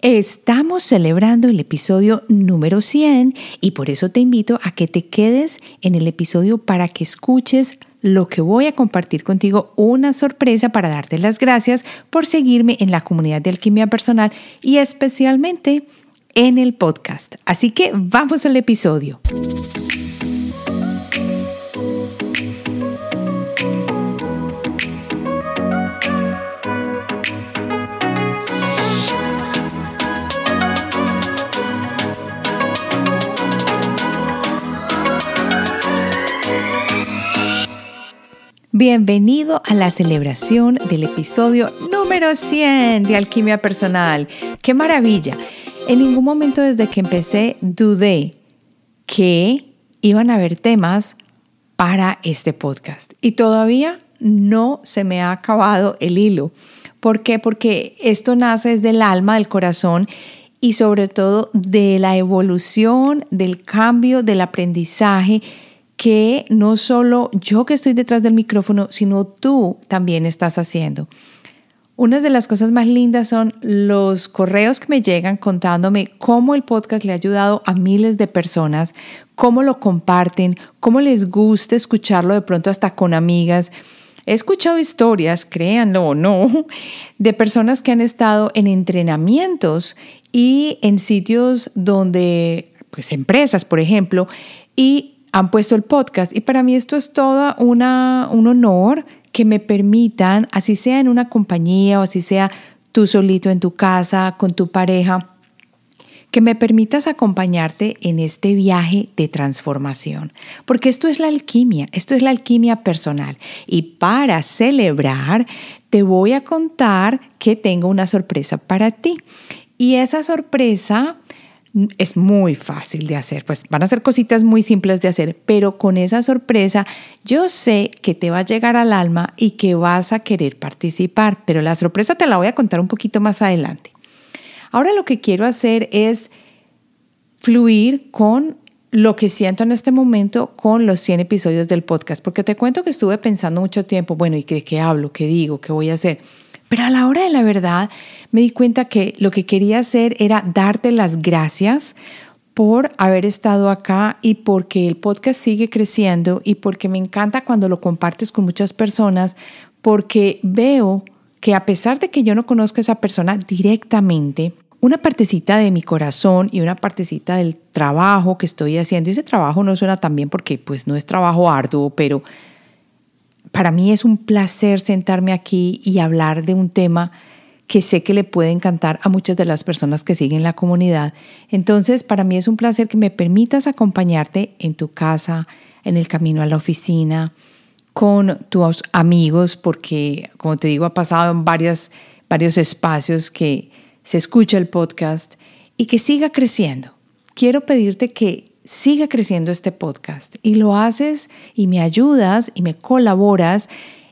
Estamos celebrando el episodio número 100 y por eso te invito a que te quedes en el episodio para que escuches lo que voy a compartir contigo, una sorpresa para darte las gracias por seguirme en la comunidad de alquimia personal y especialmente en el podcast. Así que vamos al episodio. Bienvenido a la celebración del episodio número 100 de Alquimia Personal. ¡Qué maravilla! En ningún momento desde que empecé dudé que iban a haber temas para este podcast. Y todavía no se me ha acabado el hilo. ¿Por qué? Porque esto nace desde el alma, del corazón y sobre todo de la evolución, del cambio, del aprendizaje que no solo yo que estoy detrás del micrófono, sino tú también estás haciendo. Una de las cosas más lindas son los correos que me llegan contándome cómo el podcast le ha ayudado a miles de personas, cómo lo comparten, cómo les gusta escucharlo de pronto hasta con amigas. He escuchado historias, créanlo o no, de personas que han estado en entrenamientos y en sitios donde, pues empresas, por ejemplo, y han puesto el podcast y para mí esto es todo una, un honor que me permitan, así sea en una compañía o así sea tú solito en tu casa, con tu pareja, que me permitas acompañarte en este viaje de transformación. Porque esto es la alquimia, esto es la alquimia personal. Y para celebrar, te voy a contar que tengo una sorpresa para ti. Y esa sorpresa es muy fácil de hacer, pues van a ser cositas muy simples de hacer, pero con esa sorpresa yo sé que te va a llegar al alma y que vas a querer participar, pero la sorpresa te la voy a contar un poquito más adelante. Ahora lo que quiero hacer es fluir con lo que siento en este momento con los 100 episodios del podcast, porque te cuento que estuve pensando mucho tiempo, bueno, ¿y de qué hablo? ¿Qué digo? ¿Qué voy a hacer? Pero a la hora de la verdad me di cuenta que lo que quería hacer era darte las gracias por haber estado acá y porque el podcast sigue creciendo y porque me encanta cuando lo compartes con muchas personas, porque veo que a pesar de que yo no conozca a esa persona directamente, una partecita de mi corazón y una partecita del trabajo que estoy haciendo, y ese trabajo no suena tan bien porque pues no es trabajo arduo, pero para mí es un placer sentarme aquí y hablar de un tema que sé que le puede encantar a muchas de las personas que siguen la comunidad. Entonces, para mí es un placer que me permitas acompañarte en tu casa, en el camino a la oficina, con tus amigos, porque, como te digo, ha pasado en varios, varios espacios que se escucha el podcast y que siga creciendo. Quiero pedirte que siga creciendo este podcast y lo haces y me ayudas y me colaboras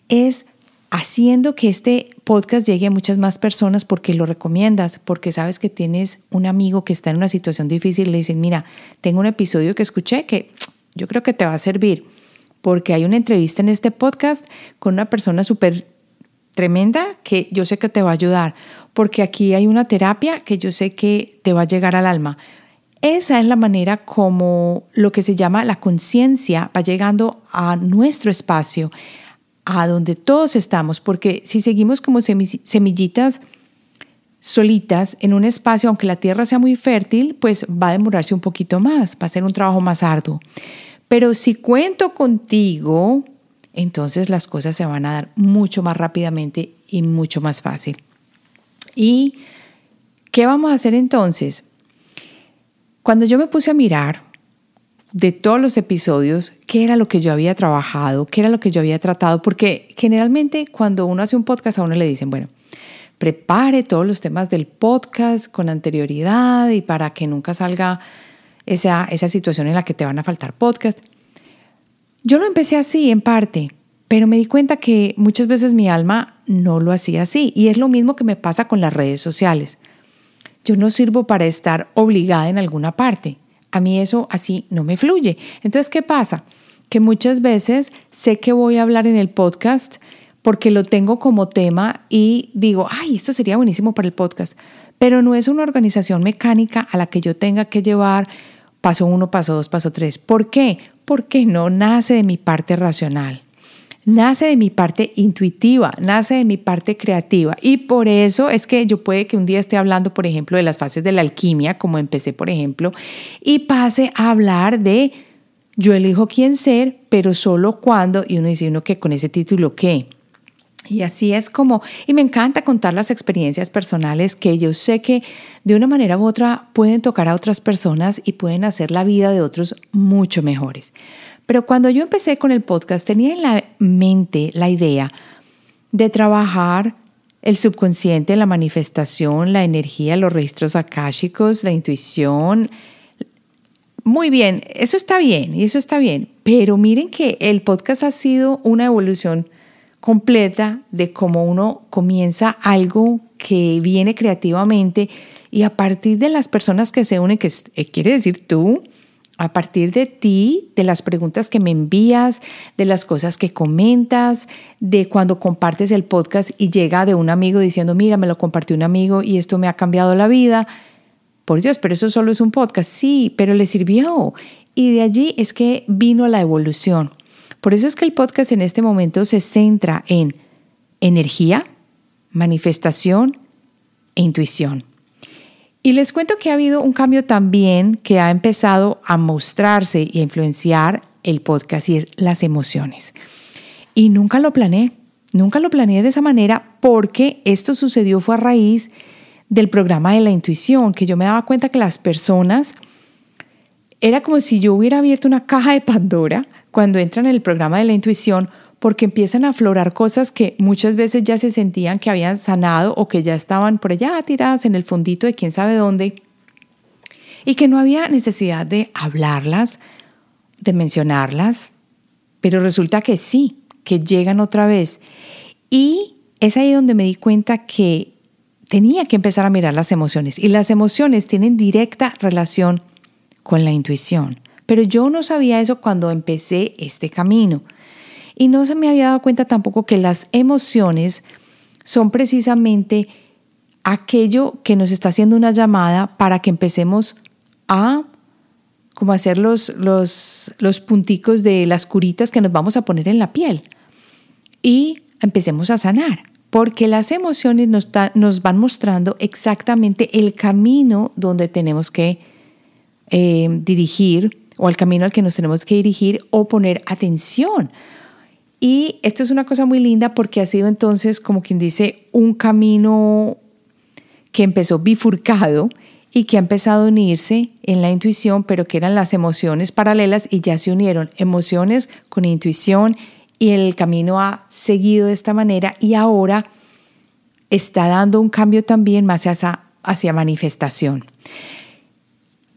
es haciendo que este podcast llegue a muchas más personas porque lo recomiendas, porque sabes que tienes un amigo que está en una situación difícil y le dicen, mira, tengo un episodio que escuché que yo creo que te va a servir, porque hay una entrevista en este podcast con una persona súper tremenda que yo sé que te va a ayudar, porque aquí hay una terapia que yo sé que te va a llegar al alma esa es la manera como lo que se llama la conciencia va llegando a nuestro espacio, a donde todos estamos, porque si seguimos como semillitas solitas en un espacio, aunque la tierra sea muy fértil, pues va a demorarse un poquito más, va a ser un trabajo más arduo. Pero si cuento contigo, entonces las cosas se van a dar mucho más rápidamente y mucho más fácil. ¿Y qué vamos a hacer entonces? Cuando yo me puse a mirar de todos los episodios, qué era lo que yo había trabajado, qué era lo que yo había tratado, porque generalmente cuando uno hace un podcast a uno le dicen, bueno, prepare todos los temas del podcast con anterioridad y para que nunca salga esa, esa situación en la que te van a faltar podcast. Yo lo empecé así en parte, pero me di cuenta que muchas veces mi alma no lo hacía así y es lo mismo que me pasa con las redes sociales. Yo no sirvo para estar obligada en alguna parte. A mí eso así no me fluye. Entonces, ¿qué pasa? Que muchas veces sé que voy a hablar en el podcast porque lo tengo como tema y digo, ay, esto sería buenísimo para el podcast, pero no es una organización mecánica a la que yo tenga que llevar paso uno, paso dos, paso tres. ¿Por qué? Porque no nace de mi parte racional nace de mi parte intuitiva, nace de mi parte creativa. Y por eso es que yo puede que un día esté hablando, por ejemplo, de las fases de la alquimia, como empecé, por ejemplo, y pase a hablar de yo elijo quién ser, pero solo cuando, y uno dice uno que con ese título, ¿qué? Y así es como, y me encanta contar las experiencias personales que yo sé que de una manera u otra pueden tocar a otras personas y pueden hacer la vida de otros mucho mejores. Pero cuando yo empecé con el podcast tenía en la mente la idea de trabajar el subconsciente, la manifestación, la energía, los registros akáshicos, la intuición. Muy bien, eso está bien y eso está bien, pero miren que el podcast ha sido una evolución completa de cómo uno comienza algo que viene creativamente y a partir de las personas que se unen, que eh, quiere decir tú, a partir de ti, de las preguntas que me envías, de las cosas que comentas, de cuando compartes el podcast y llega de un amigo diciendo, mira, me lo compartió un amigo y esto me ha cambiado la vida. Por Dios, pero eso solo es un podcast. Sí, pero le sirvió. Y de allí es que vino la evolución. Por eso es que el podcast en este momento se centra en energía, manifestación e intuición. Y les cuento que ha habido un cambio también que ha empezado a mostrarse y a influenciar el podcast y es las emociones. Y nunca lo planeé, nunca lo planeé de esa manera porque esto sucedió fue a raíz del programa de la intuición, que yo me daba cuenta que las personas, era como si yo hubiera abierto una caja de Pandora cuando entran en el programa de la intuición porque empiezan a aflorar cosas que muchas veces ya se sentían que habían sanado o que ya estaban por allá tiradas en el fondito de quién sabe dónde y que no había necesidad de hablarlas, de mencionarlas, pero resulta que sí, que llegan otra vez. Y es ahí donde me di cuenta que tenía que empezar a mirar las emociones y las emociones tienen directa relación con la intuición. Pero yo no sabía eso cuando empecé este camino. Y no se me había dado cuenta tampoco que las emociones son precisamente aquello que nos está haciendo una llamada para que empecemos a como hacer los, los, los punticos de las curitas que nos vamos a poner en la piel. Y empecemos a sanar, porque las emociones nos, nos van mostrando exactamente el camino donde tenemos que eh, dirigir o el camino al que nos tenemos que dirigir o poner atención. Y esto es una cosa muy linda porque ha sido entonces, como quien dice, un camino que empezó bifurcado y que ha empezado a unirse en la intuición, pero que eran las emociones paralelas y ya se unieron emociones con intuición y el camino ha seguido de esta manera y ahora está dando un cambio también más hacia, hacia manifestación.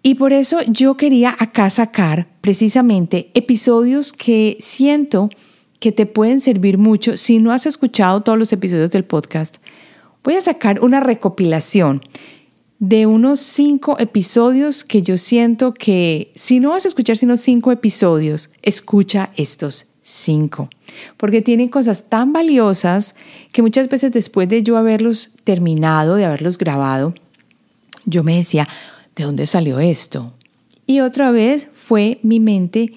Y por eso yo quería acá sacar precisamente episodios que siento que te pueden servir mucho. Si no has escuchado todos los episodios del podcast, voy a sacar una recopilación de unos cinco episodios que yo siento que si no vas a escuchar sino cinco episodios, escucha estos cinco, porque tienen cosas tan valiosas que muchas veces después de yo haberlos terminado, de haberlos grabado, yo me decía, ¿de dónde salió esto? Y otra vez fue mi mente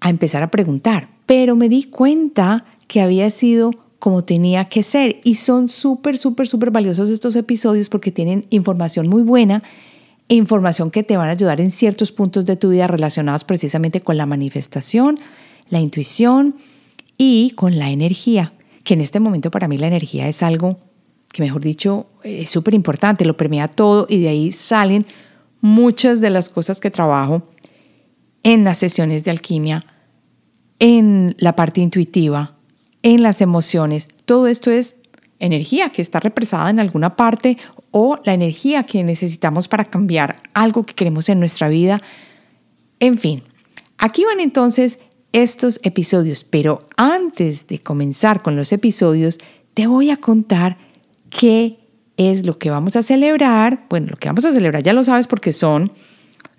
a empezar a preguntar, pero me di cuenta que había sido como tenía que ser. Y son súper, súper, súper valiosos estos episodios porque tienen información muy buena e información que te van a ayudar en ciertos puntos de tu vida relacionados precisamente con la manifestación, la intuición y con la energía, que en este momento para mí la energía es algo que, mejor dicho, es súper importante, lo permea todo y de ahí salen muchas de las cosas que trabajo en las sesiones de alquimia en la parte intuitiva, en las emociones. Todo esto es energía que está represada en alguna parte o la energía que necesitamos para cambiar algo que queremos en nuestra vida. En fin, aquí van entonces estos episodios, pero antes de comenzar con los episodios, te voy a contar qué es lo que vamos a celebrar. Bueno, lo que vamos a celebrar ya lo sabes porque son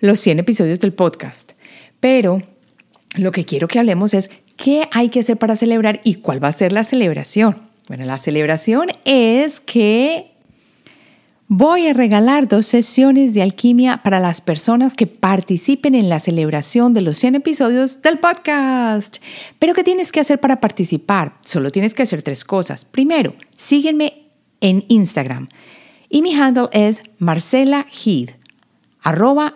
los 100 episodios del podcast, pero lo que quiero que hablemos es ¿qué hay que hacer para celebrar y cuál va a ser la celebración? Bueno, la celebración es que voy a regalar dos sesiones de alquimia para las personas que participen en la celebración de los 100 episodios del podcast. Pero ¿qué tienes que hacer para participar? Solo tienes que hacer tres cosas. Primero, sígueme en Instagram y mi handle es Marcela Heed, arroba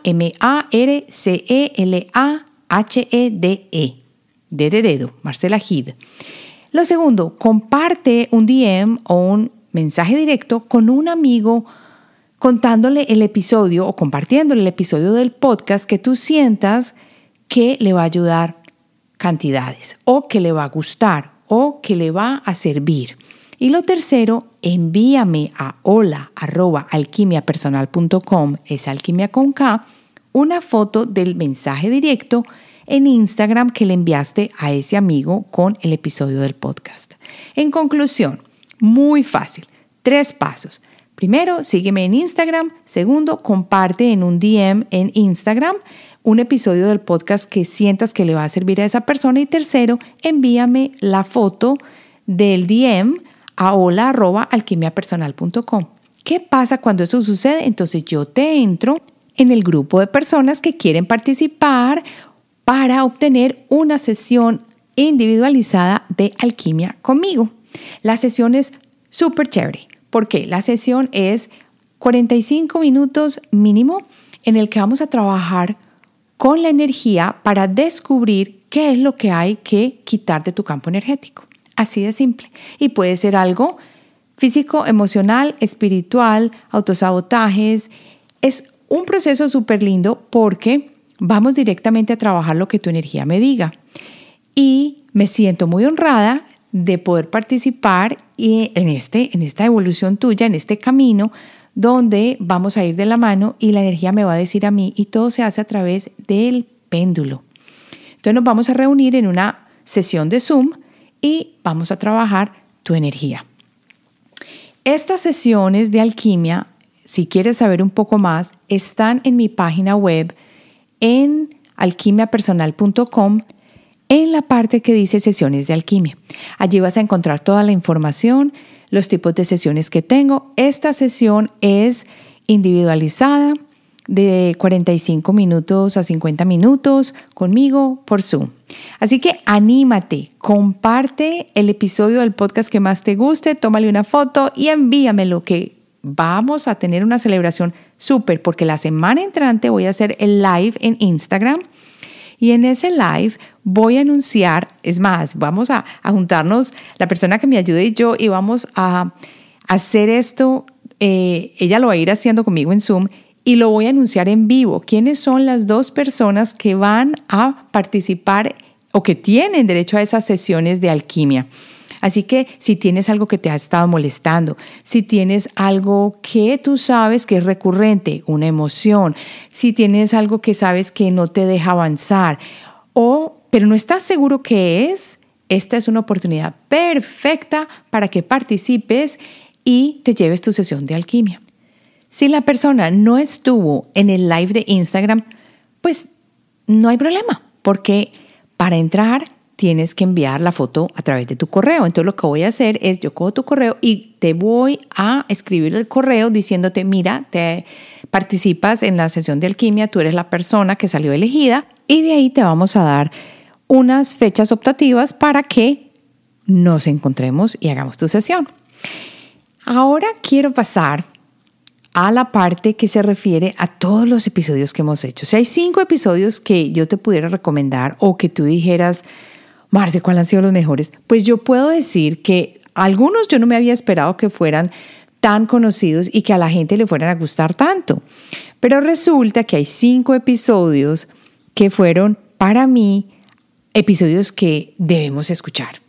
M-A-R-C-E-L-A-H-E-D-E, de dedo, Marcela Heed. Lo segundo, comparte un DM o un mensaje directo con un amigo contándole el episodio o compartiéndole el episodio del podcast que tú sientas que le va a ayudar cantidades o que le va a gustar o que le va a servir. Y lo tercero, envíame a hola alquimiapersonal.com, es alquimia con K, una foto del mensaje directo en Instagram que le enviaste a ese amigo con el episodio del podcast. En conclusión, muy fácil, tres pasos. Primero, sígueme en Instagram. Segundo, comparte en un DM en Instagram un episodio del podcast que sientas que le va a servir a esa persona. Y tercero, envíame la foto del DM a hola.alquimiapersonal.com. ¿Qué pasa cuando eso sucede? Entonces yo te entro en el grupo de personas que quieren participar para obtener una sesión individualizada de alquimia conmigo. La sesión es super chévere porque la sesión es 45 minutos mínimo en el que vamos a trabajar con la energía para descubrir qué es lo que hay que quitar de tu campo energético. Así de simple. Y puede ser algo físico, emocional, espiritual, autosabotajes. Es un proceso súper lindo porque vamos directamente a trabajar lo que tu energía me diga. Y me siento muy honrada de poder participar en, este, en esta evolución tuya, en este camino donde vamos a ir de la mano y la energía me va a decir a mí y todo se hace a través del péndulo. Entonces nos vamos a reunir en una sesión de Zoom y vamos a trabajar tu energía. Estas sesiones de alquimia, si quieres saber un poco más, están en mi página web en alquimiapersonal.com en la parte que dice sesiones de alquimia. Allí vas a encontrar toda la información, los tipos de sesiones que tengo. Esta sesión es individualizada de 45 minutos a 50 minutos conmigo por Zoom. Así que anímate, comparte el episodio del podcast que más te guste, tómale una foto y envíamelo que vamos a tener una celebración súper porque la semana entrante voy a hacer el live en Instagram y en ese live voy a anunciar, es más, vamos a, juntarnos la persona que me ayude y yo y vamos a hacer esto, eh, ella lo va a ir haciendo conmigo en Zoom y lo voy a anunciar en vivo. ¿Quiénes son las dos personas que van a participar o que tienen derecho a esas sesiones de alquimia? Así que si tienes algo que te ha estado molestando, si tienes algo que tú sabes que es recurrente, una emoción, si tienes algo que sabes que no te deja avanzar, o pero no estás seguro qué es, esta es una oportunidad perfecta para que participes y te lleves tu sesión de alquimia. Si la persona no estuvo en el live de Instagram, pues no hay problema, porque para entrar tienes que enviar la foto a través de tu correo. Entonces lo que voy a hacer es, yo cojo tu correo y te voy a escribir el correo diciéndote, mira, te participas en la sesión de alquimia, tú eres la persona que salió elegida y de ahí te vamos a dar unas fechas optativas para que nos encontremos y hagamos tu sesión. Ahora quiero pasar a la parte que se refiere a todos los episodios que hemos hecho. Si hay cinco episodios que yo te pudiera recomendar o que tú dijeras, Marce, ¿cuáles han sido los mejores? Pues yo puedo decir que algunos yo no me había esperado que fueran tan conocidos y que a la gente le fueran a gustar tanto. Pero resulta que hay cinco episodios que fueron para mí episodios que debemos escuchar.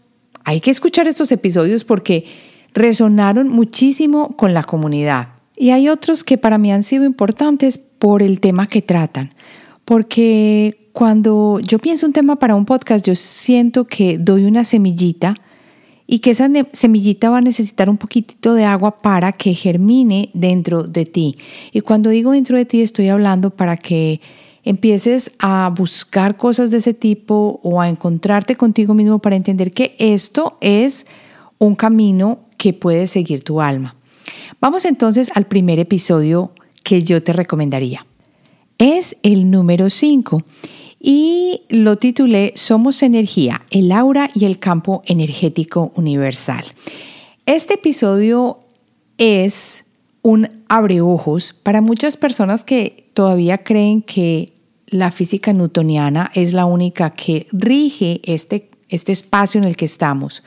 Hay que escuchar estos episodios porque resonaron muchísimo con la comunidad. Y hay otros que para mí han sido importantes por el tema que tratan, porque cuando yo pienso un tema para un podcast, yo siento que doy una semillita y que esa semillita va a necesitar un poquitito de agua para que germine dentro de ti. Y cuando digo dentro de ti, estoy hablando para que empieces a buscar cosas de ese tipo o a encontrarte contigo mismo para entender que esto es un camino que puede seguir tu alma. Vamos entonces al primer episodio que yo te recomendaría. Es el número 5 y lo titulé Somos energía, el aura y el campo energético universal. Este episodio es un abreojos para muchas personas que todavía creen que la física newtoniana es la única que rige este, este espacio en el que estamos.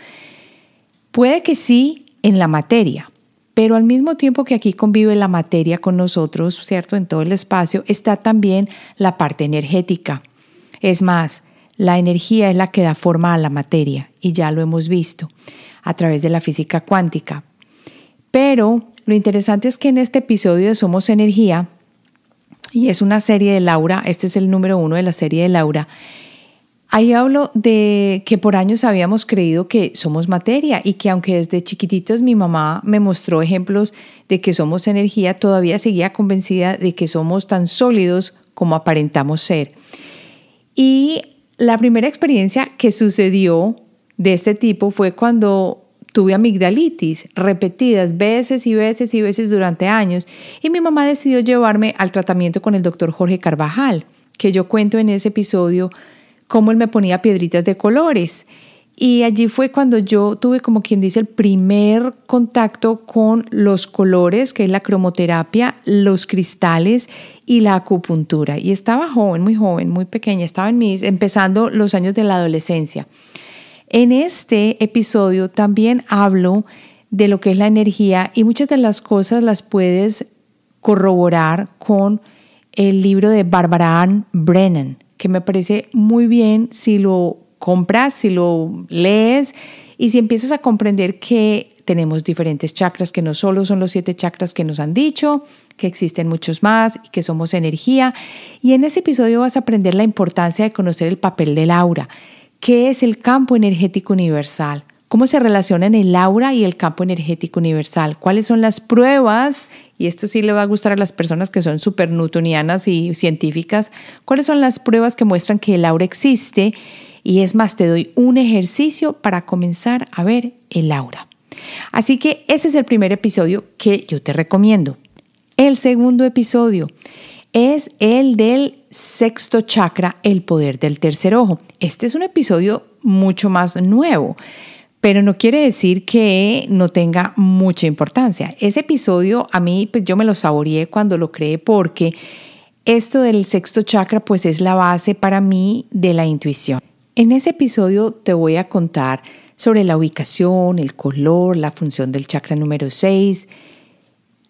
Puede que sí en la materia, pero al mismo tiempo que aquí convive la materia con nosotros, ¿cierto? En todo el espacio, está también la parte energética. Es más, la energía es la que da forma a la materia, y ya lo hemos visto a través de la física cuántica. Pero lo interesante es que en este episodio de Somos Energía, y es una serie de Laura, este es el número uno de la serie de Laura, Ahí hablo de que por años habíamos creído que somos materia y que aunque desde chiquititos mi mamá me mostró ejemplos de que somos energía, todavía seguía convencida de que somos tan sólidos como aparentamos ser. Y la primera experiencia que sucedió de este tipo fue cuando tuve amigdalitis repetidas veces y veces y veces durante años y mi mamá decidió llevarme al tratamiento con el doctor Jorge Carvajal, que yo cuento en ese episodio cómo él me ponía piedritas de colores. Y allí fue cuando yo tuve, como quien dice, el primer contacto con los colores, que es la cromoterapia, los cristales y la acupuntura. Y estaba joven, muy joven, muy pequeña, estaba en mis, empezando los años de la adolescencia. En este episodio también hablo de lo que es la energía y muchas de las cosas las puedes corroborar con el libro de Barbara Ann Brennan que me parece muy bien si lo compras, si lo lees y si empiezas a comprender que tenemos diferentes chakras, que no solo son los siete chakras que nos han dicho, que existen muchos más y que somos energía. Y en ese episodio vas a aprender la importancia de conocer el papel del aura, qué es el campo energético universal, cómo se relacionan el aura y el campo energético universal, cuáles son las pruebas y esto sí le va a gustar a las personas que son súper newtonianas y científicas, cuáles son las pruebas que muestran que el aura existe. Y es más, te doy un ejercicio para comenzar a ver el aura. Así que ese es el primer episodio que yo te recomiendo. El segundo episodio es el del sexto chakra, el poder del tercer ojo. Este es un episodio mucho más nuevo pero no quiere decir que no tenga mucha importancia. Ese episodio a mí, pues yo me lo saboreé cuando lo creé porque esto del sexto chakra pues es la base para mí de la intuición. En ese episodio te voy a contar sobre la ubicación, el color, la función del chakra número 6,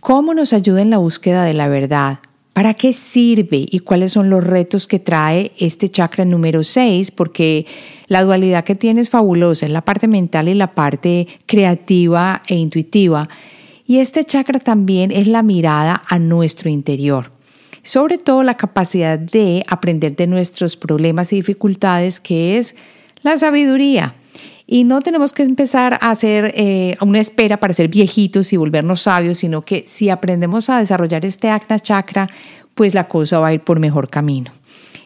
cómo nos ayuda en la búsqueda de la verdad, ¿Para qué sirve y cuáles son los retos que trae este chakra número 6? Porque la dualidad que tiene es fabulosa, en la parte mental y la parte creativa e intuitiva. Y este chakra también es la mirada a nuestro interior. Sobre todo la capacidad de aprender de nuestros problemas y dificultades, que es la sabiduría. Y no tenemos que empezar a hacer eh, una espera para ser viejitos y volvernos sabios, sino que si aprendemos a desarrollar este Agna Chakra, pues la cosa va a ir por mejor camino.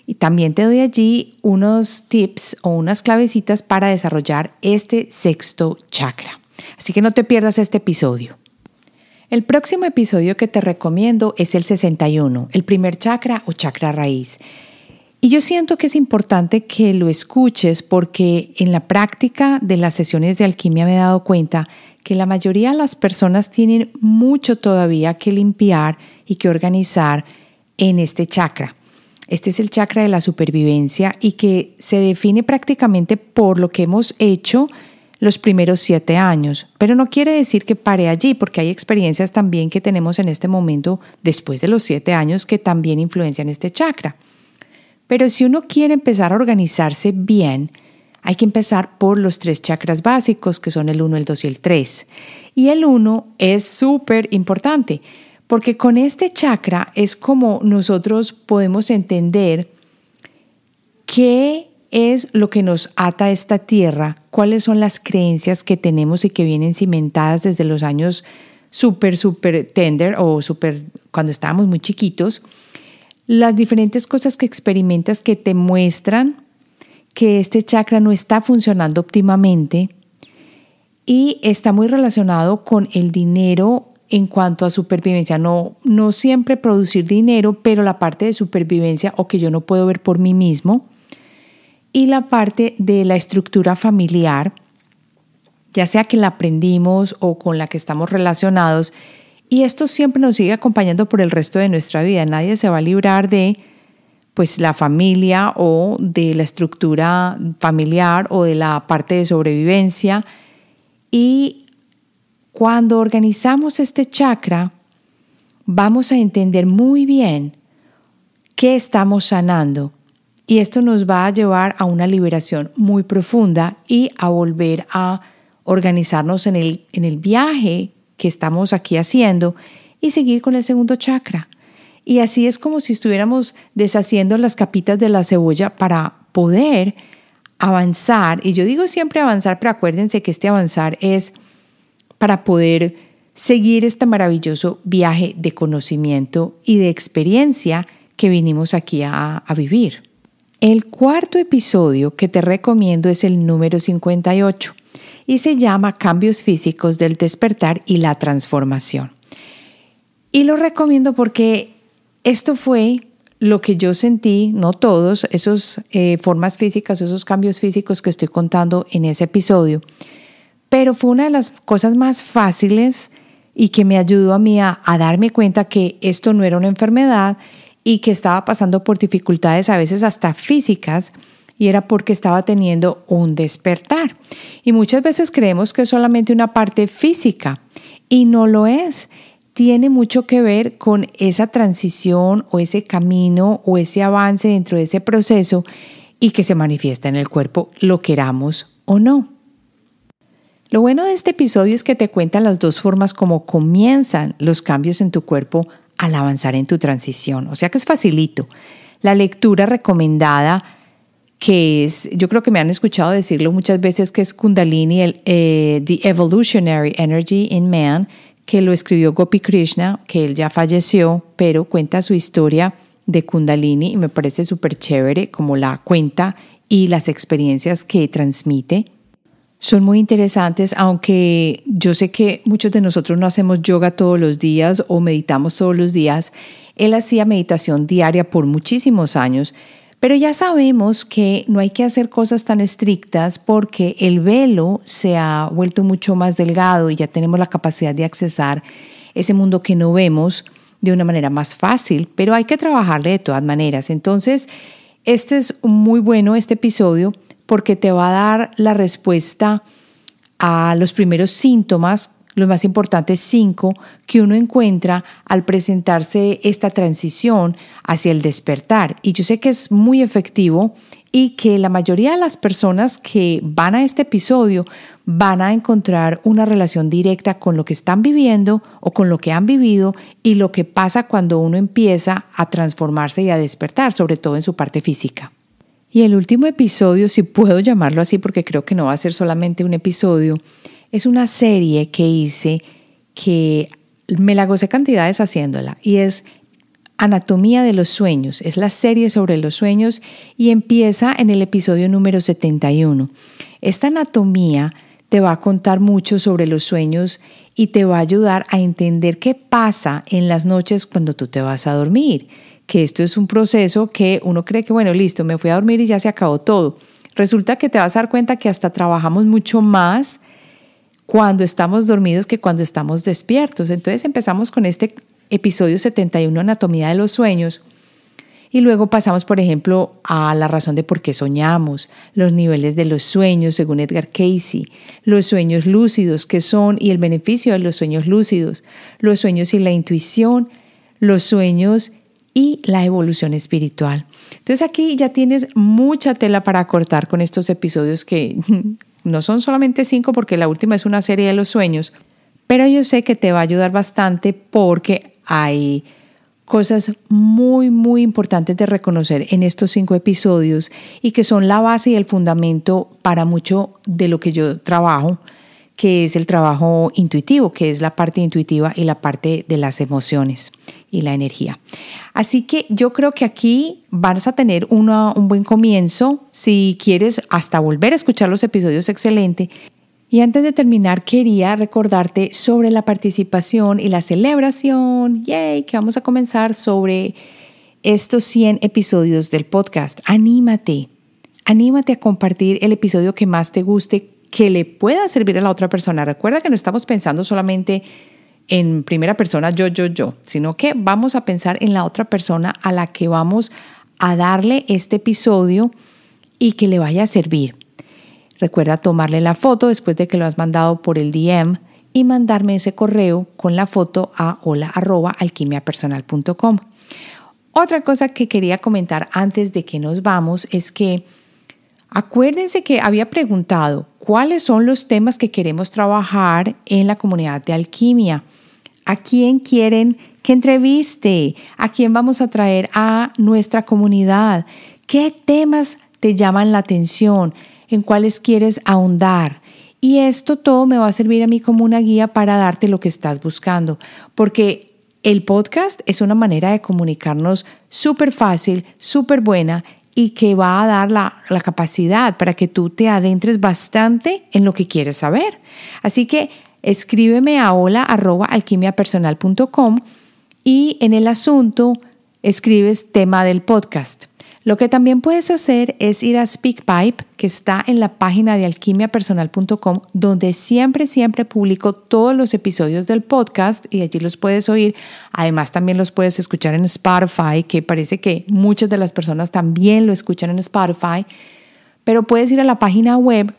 Y también te doy allí unos tips o unas clavecitas para desarrollar este sexto chakra. Así que no te pierdas este episodio. El próximo episodio que te recomiendo es el 61, el primer chakra o chakra raíz. Y yo siento que es importante que lo escuches porque en la práctica de las sesiones de alquimia me he dado cuenta que la mayoría de las personas tienen mucho todavía que limpiar y que organizar en este chakra. Este es el chakra de la supervivencia y que se define prácticamente por lo que hemos hecho los primeros siete años. Pero no quiere decir que pare allí, porque hay experiencias también que tenemos en este momento después de los siete años que también influencian este chakra. Pero si uno quiere empezar a organizarse bien, hay que empezar por los tres chakras básicos, que son el 1, el 2 y el 3. Y el 1 es súper importante, porque con este chakra es como nosotros podemos entender qué es lo que nos ata a esta tierra, cuáles son las creencias que tenemos y que vienen cimentadas desde los años súper, súper tender o súper cuando estábamos muy chiquitos las diferentes cosas que experimentas que te muestran que este chakra no está funcionando óptimamente y está muy relacionado con el dinero en cuanto a supervivencia. No, no siempre producir dinero, pero la parte de supervivencia o que yo no puedo ver por mí mismo. Y la parte de la estructura familiar, ya sea que la aprendimos o con la que estamos relacionados. Y esto siempre nos sigue acompañando por el resto de nuestra vida. Nadie se va a librar de pues la familia o de la estructura familiar o de la parte de sobrevivencia. Y cuando organizamos este chakra, vamos a entender muy bien qué estamos sanando. Y esto nos va a llevar a una liberación muy profunda y a volver a organizarnos en el, en el viaje que estamos aquí haciendo y seguir con el segundo chakra. Y así es como si estuviéramos deshaciendo las capitas de la cebolla para poder avanzar. Y yo digo siempre avanzar, pero acuérdense que este avanzar es para poder seguir este maravilloso viaje de conocimiento y de experiencia que vinimos aquí a, a vivir. El cuarto episodio que te recomiendo es el número 58 y se llama Cambios físicos del despertar y la transformación. Y lo recomiendo porque esto fue lo que yo sentí, no todos, esas eh, formas físicas, esos cambios físicos que estoy contando en ese episodio, pero fue una de las cosas más fáciles y que me ayudó a mí a darme cuenta que esto no era una enfermedad y que estaba pasando por dificultades a veces hasta físicas y era porque estaba teniendo un despertar. Y muchas veces creemos que es solamente una parte física y no lo es. Tiene mucho que ver con esa transición o ese camino o ese avance dentro de ese proceso y que se manifiesta en el cuerpo, lo queramos o no. Lo bueno de este episodio es que te cuenta las dos formas como comienzan los cambios en tu cuerpo al avanzar en tu transición. O sea que es facilito. La lectura recomendada que es, yo creo que me han escuchado decirlo muchas veces, que es Kundalini, el, eh, The Evolutionary Energy in Man, que lo escribió Gopi Krishna, que él ya falleció, pero cuenta su historia de Kundalini y me parece súper chévere como la cuenta y las experiencias que transmite. Son muy interesantes, aunque yo sé que muchos de nosotros no hacemos yoga todos los días o meditamos todos los días. Él hacía meditación diaria por muchísimos años, pero ya sabemos que no hay que hacer cosas tan estrictas porque el velo se ha vuelto mucho más delgado y ya tenemos la capacidad de accesar ese mundo que no vemos de una manera más fácil, pero hay que trabajarle de todas maneras. Entonces, este es muy bueno, este episodio, porque te va a dar la respuesta a los primeros síntomas los más importantes cinco que uno encuentra al presentarse esta transición hacia el despertar. Y yo sé que es muy efectivo y que la mayoría de las personas que van a este episodio van a encontrar una relación directa con lo que están viviendo o con lo que han vivido y lo que pasa cuando uno empieza a transformarse y a despertar, sobre todo en su parte física. Y el último episodio, si puedo llamarlo así, porque creo que no va a ser solamente un episodio, es una serie que hice que me la gocé cantidades haciéndola y es Anatomía de los Sueños. Es la serie sobre los sueños y empieza en el episodio número 71. Esta anatomía te va a contar mucho sobre los sueños y te va a ayudar a entender qué pasa en las noches cuando tú te vas a dormir. Que esto es un proceso que uno cree que, bueno, listo, me fui a dormir y ya se acabó todo. Resulta que te vas a dar cuenta que hasta trabajamos mucho más cuando estamos dormidos que cuando estamos despiertos. Entonces empezamos con este episodio 71, Anatomía de los Sueños, y luego pasamos, por ejemplo, a la razón de por qué soñamos, los niveles de los sueños, según Edgar Casey, los sueños lúcidos, qué son y el beneficio de los sueños lúcidos, los sueños y la intuición, los sueños y la evolución espiritual. Entonces aquí ya tienes mucha tela para cortar con estos episodios que no son solamente cinco porque la última es una serie de los sueños, pero yo sé que te va a ayudar bastante porque hay cosas muy, muy importantes de reconocer en estos cinco episodios y que son la base y el fundamento para mucho de lo que yo trabajo, que es el trabajo intuitivo, que es la parte intuitiva y la parte de las emociones y la energía. Así que yo creo que aquí vas a tener un buen comienzo. Si quieres hasta volver a escuchar los episodios, excelente. Y antes de terminar, quería recordarte sobre la participación y la celebración, yay, que vamos a comenzar sobre estos 100 episodios del podcast. Anímate, anímate a compartir el episodio que más te guste, que le pueda servir a la otra persona. Recuerda que no estamos pensando solamente en primera persona yo, yo, yo, sino que vamos a pensar en la otra persona a la que vamos a darle este episodio y que le vaya a servir. Recuerda tomarle la foto después de que lo has mandado por el DM y mandarme ese correo con la foto a hola.alquimiapersonal.com. Otra cosa que quería comentar antes de que nos vamos es que acuérdense que había preguntado cuáles son los temas que queremos trabajar en la comunidad de alquimia. ¿A quién quieren que entreviste? ¿A quién vamos a traer a nuestra comunidad? ¿Qué temas te llaman la atención? en cuáles quieres ahondar. Y esto todo me va a servir a mí como una guía para darte lo que estás buscando, porque el podcast es una manera de comunicarnos súper fácil, súper buena y que va a dar la, la, capacidad para que tú te adentres bastante en lo que quieres saber. Así que escríbeme a hola.alquimiapersonal.com y en el asunto escribes tema del podcast. Lo que también puedes hacer es ir a SpeakPipe, que está en la página de alquimiapersonal.com, donde siempre, siempre publico todos los episodios del podcast y allí los puedes oír. Además, también los puedes escuchar en Spotify, que parece que muchas de las personas también lo escuchan en Spotify. Pero puedes ir a la página web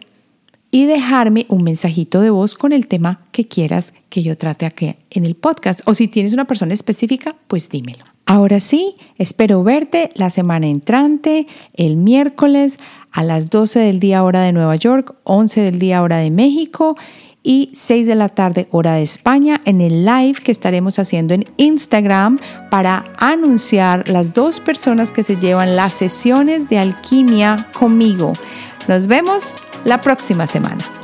y dejarme un mensajito de voz con el tema que quieras que yo trate aquí en el podcast. O si tienes una persona específica, pues dímelo. Ahora sí, espero verte la semana entrante, el miércoles a las 12 del día hora de Nueva York, 11 del día hora de México y 6 de la tarde hora de España en el live que estaremos haciendo en Instagram para anunciar las dos personas que se llevan las sesiones de alquimia conmigo. Nos vemos la próxima semana.